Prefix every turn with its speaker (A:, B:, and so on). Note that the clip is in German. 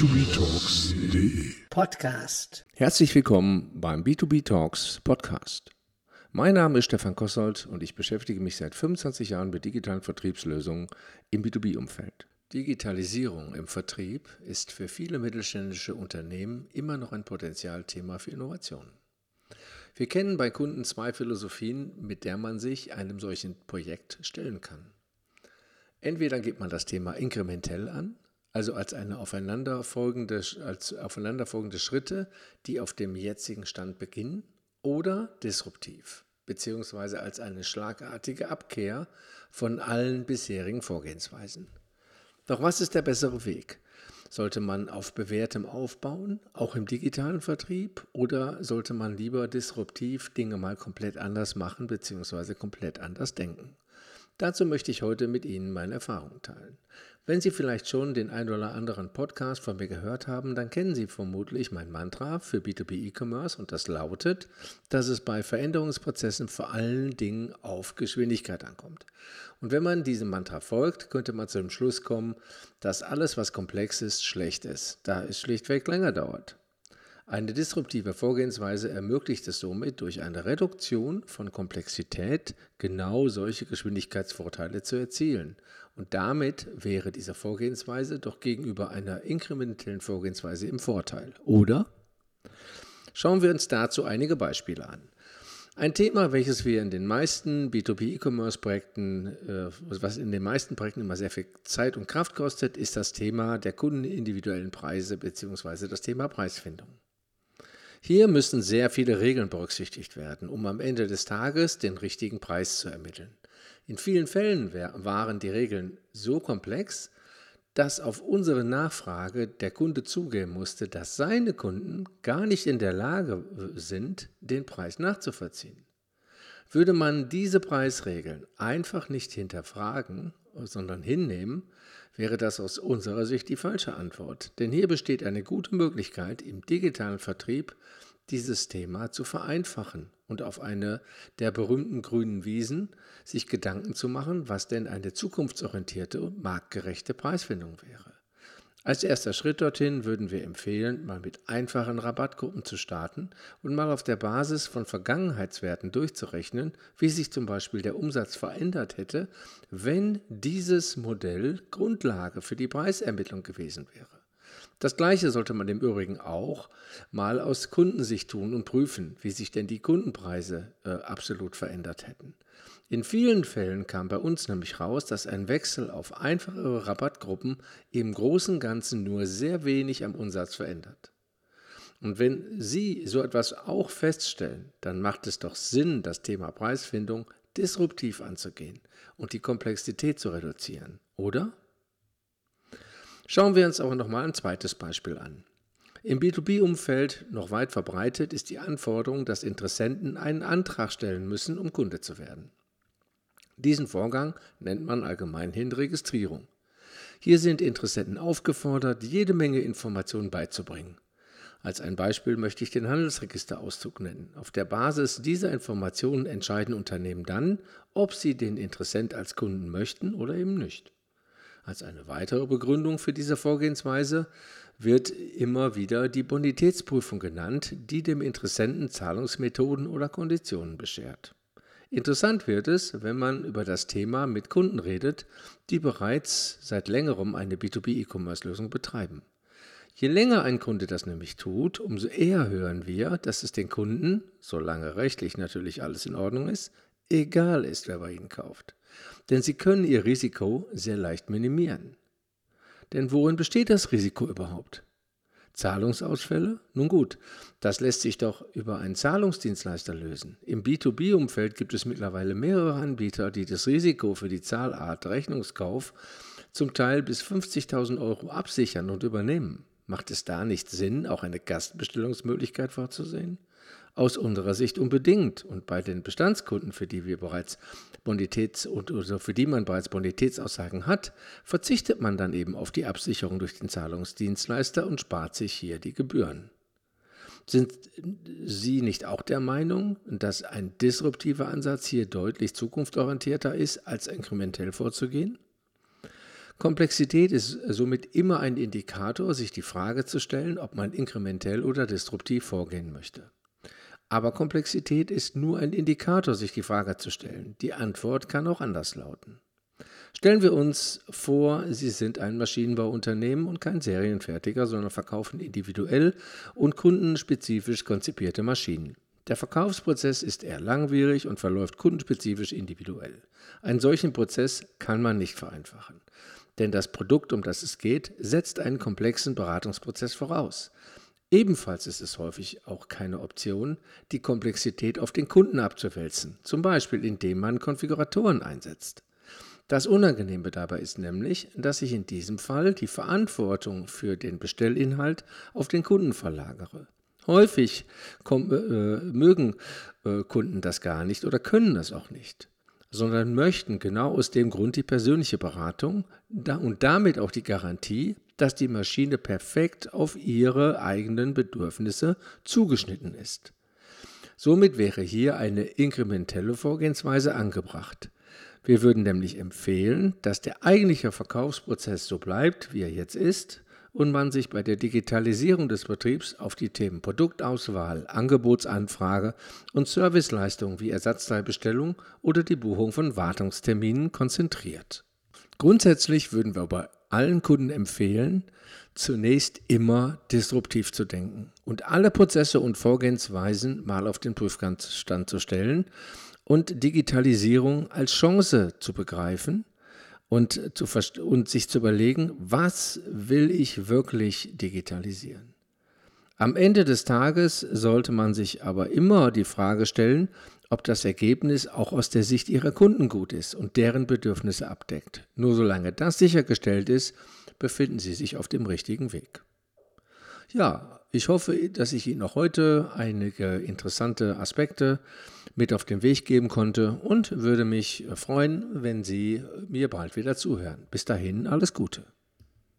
A: b2btalks.de
B: Podcast.
C: Herzlich willkommen beim B2B Talks Podcast. Mein Name ist Stefan Kossold und ich beschäftige mich seit 25 Jahren mit digitalen Vertriebslösungen im B2B-Umfeld. Digitalisierung im Vertrieb ist für viele mittelständische Unternehmen immer noch ein Potenzialthema für Innovationen. Wir kennen bei Kunden zwei Philosophien, mit der man sich einem solchen Projekt stellen kann. Entweder geht man das Thema inkrementell an, also als eine aufeinanderfolgende, als aufeinanderfolgende Schritte, die auf dem jetzigen Stand beginnen, oder disruptiv, beziehungsweise als eine schlagartige Abkehr von allen bisherigen Vorgehensweisen. Doch was ist der bessere Weg? Sollte man auf bewährtem aufbauen, auch im digitalen Vertrieb, oder sollte man lieber disruptiv Dinge mal komplett anders machen bzw. komplett anders denken? Dazu möchte ich heute mit Ihnen meine Erfahrungen teilen. Wenn Sie vielleicht schon den ein oder anderen Podcast von mir gehört haben, dann kennen Sie vermutlich mein Mantra für B2B E-Commerce und das lautet, dass es bei Veränderungsprozessen vor allen Dingen auf Geschwindigkeit ankommt. Und wenn man diesem Mantra folgt, könnte man zu dem Schluss kommen, dass alles, was komplex ist, schlecht ist, da es schlichtweg länger dauert. Eine disruptive Vorgehensweise ermöglicht es somit, durch eine Reduktion von Komplexität genau solche Geschwindigkeitsvorteile zu erzielen. Und damit wäre diese Vorgehensweise doch gegenüber einer inkrementellen Vorgehensweise im Vorteil, oder? Schauen wir uns dazu einige Beispiele an. Ein Thema, welches wir in den meisten B2B-E-Commerce-Projekten, äh, was in den meisten Projekten immer sehr viel Zeit und Kraft kostet, ist das Thema der kundenindividuellen Preise bzw. das Thema Preisfindung. Hier müssen sehr viele Regeln berücksichtigt werden, um am Ende des Tages den richtigen Preis zu ermitteln. In vielen Fällen waren die Regeln so komplex, dass auf unsere Nachfrage der Kunde zugeben musste, dass seine Kunden gar nicht in der Lage sind, den Preis nachzuvollziehen. Würde man diese Preisregeln einfach nicht hinterfragen, sondern hinnehmen, wäre das aus unserer Sicht die falsche Antwort. Denn hier besteht eine gute Möglichkeit, im digitalen Vertrieb dieses Thema zu vereinfachen und auf eine der berühmten grünen Wiesen sich Gedanken zu machen, was denn eine zukunftsorientierte marktgerechte Preisfindung wäre. Als erster Schritt dorthin würden wir empfehlen, mal mit einfachen Rabattgruppen zu starten und mal auf der Basis von Vergangenheitswerten durchzurechnen, wie sich zum Beispiel der Umsatz verändert hätte, wenn dieses Modell Grundlage für die Preisermittlung gewesen wäre. Das Gleiche sollte man im Übrigen auch mal aus Kundensicht tun und prüfen, wie sich denn die Kundenpreise äh, absolut verändert hätten. In vielen Fällen kam bei uns nämlich raus, dass ein Wechsel auf einfachere Rabattgruppen im Großen und Ganzen nur sehr wenig am Umsatz verändert. Und wenn Sie so etwas auch feststellen, dann macht es doch Sinn, das Thema Preisfindung disruptiv anzugehen und die Komplexität zu reduzieren, oder? Schauen wir uns aber nochmal ein zweites Beispiel an. Im B2B-Umfeld noch weit verbreitet ist die Anforderung, dass Interessenten einen Antrag stellen müssen, um Kunde zu werden. Diesen Vorgang nennt man allgemeinhin Registrierung. Hier sind Interessenten aufgefordert, jede Menge Informationen beizubringen. Als ein Beispiel möchte ich den Handelsregisterauszug nennen. Auf der Basis dieser Informationen entscheiden Unternehmen dann, ob sie den Interessent als Kunden möchten oder eben nicht. Als eine weitere Begründung für diese Vorgehensweise wird immer wieder die Bonitätsprüfung genannt, die dem Interessenten Zahlungsmethoden oder Konditionen beschert. Interessant wird es, wenn man über das Thema mit Kunden redet, die bereits seit längerem eine B2B-E-Commerce-Lösung betreiben. Je länger ein Kunde das nämlich tut, umso eher hören wir, dass es den Kunden, solange rechtlich natürlich alles in Ordnung ist, egal ist, wer bei ihnen kauft. Denn sie können ihr Risiko sehr leicht minimieren. Denn worin besteht das Risiko überhaupt? Zahlungsausfälle? Nun gut, das lässt sich doch über einen Zahlungsdienstleister lösen. Im B2B-Umfeld gibt es mittlerweile mehrere Anbieter, die das Risiko für die Zahlart Rechnungskauf zum Teil bis 50.000 Euro absichern und übernehmen. Macht es da nicht Sinn, auch eine Gastbestellungsmöglichkeit vorzusehen? Aus unserer Sicht unbedingt. Und bei den Bestandskunden, für die wir bereits Bonitäts- und also für die man bereits Bonitätsaussagen hat, verzichtet man dann eben auf die Absicherung durch den Zahlungsdienstleister und spart sich hier die Gebühren. Sind Sie nicht auch der Meinung, dass ein disruptiver Ansatz hier deutlich zukunftsorientierter ist, als inkrementell vorzugehen? Komplexität ist somit immer ein Indikator, sich die Frage zu stellen, ob man inkrementell oder disruptiv vorgehen möchte. Aber Komplexität ist nur ein Indikator, sich die Frage zu stellen. Die Antwort kann auch anders lauten. Stellen wir uns vor, Sie sind ein Maschinenbauunternehmen und kein Serienfertiger, sondern verkaufen individuell und kundenspezifisch konzipierte Maschinen. Der Verkaufsprozess ist eher langwierig und verläuft kundenspezifisch individuell. Einen solchen Prozess kann man nicht vereinfachen. Denn das Produkt, um das es geht, setzt einen komplexen Beratungsprozess voraus. Ebenfalls ist es häufig auch keine Option, die Komplexität auf den Kunden abzuwälzen, zum Beispiel indem man Konfiguratoren einsetzt. Das Unangenehme dabei ist nämlich, dass ich in diesem Fall die Verantwortung für den Bestellinhalt auf den Kunden verlagere. Häufig kommen, äh, mögen äh, Kunden das gar nicht oder können das auch nicht, sondern möchten genau aus dem Grund die persönliche Beratung und damit auch die Garantie, dass die Maschine perfekt auf ihre eigenen Bedürfnisse zugeschnitten ist. Somit wäre hier eine inkrementelle Vorgehensweise angebracht. Wir würden nämlich empfehlen, dass der eigentliche Verkaufsprozess so bleibt, wie er jetzt ist, und man sich bei der Digitalisierung des Betriebs auf die Themen Produktauswahl, Angebotsanfrage und Serviceleistungen wie Ersatzteilbestellung oder die Buchung von Wartungsterminen konzentriert. Grundsätzlich würden wir bei allen Kunden empfehlen, zunächst immer disruptiv zu denken und alle Prozesse und Vorgehensweisen mal auf den Prüfstand zu stellen und Digitalisierung als Chance zu begreifen und, zu und sich zu überlegen, was will ich wirklich digitalisieren. Am Ende des Tages sollte man sich aber immer die Frage stellen, ob das Ergebnis auch aus der Sicht ihrer Kunden gut ist und deren Bedürfnisse abdeckt. Nur solange das sichergestellt ist, befinden sie sich auf dem richtigen Weg. Ja, ich hoffe, dass ich Ihnen auch heute einige interessante Aspekte mit auf den Weg geben konnte und würde mich freuen, wenn Sie mir bald wieder zuhören. Bis dahin alles Gute.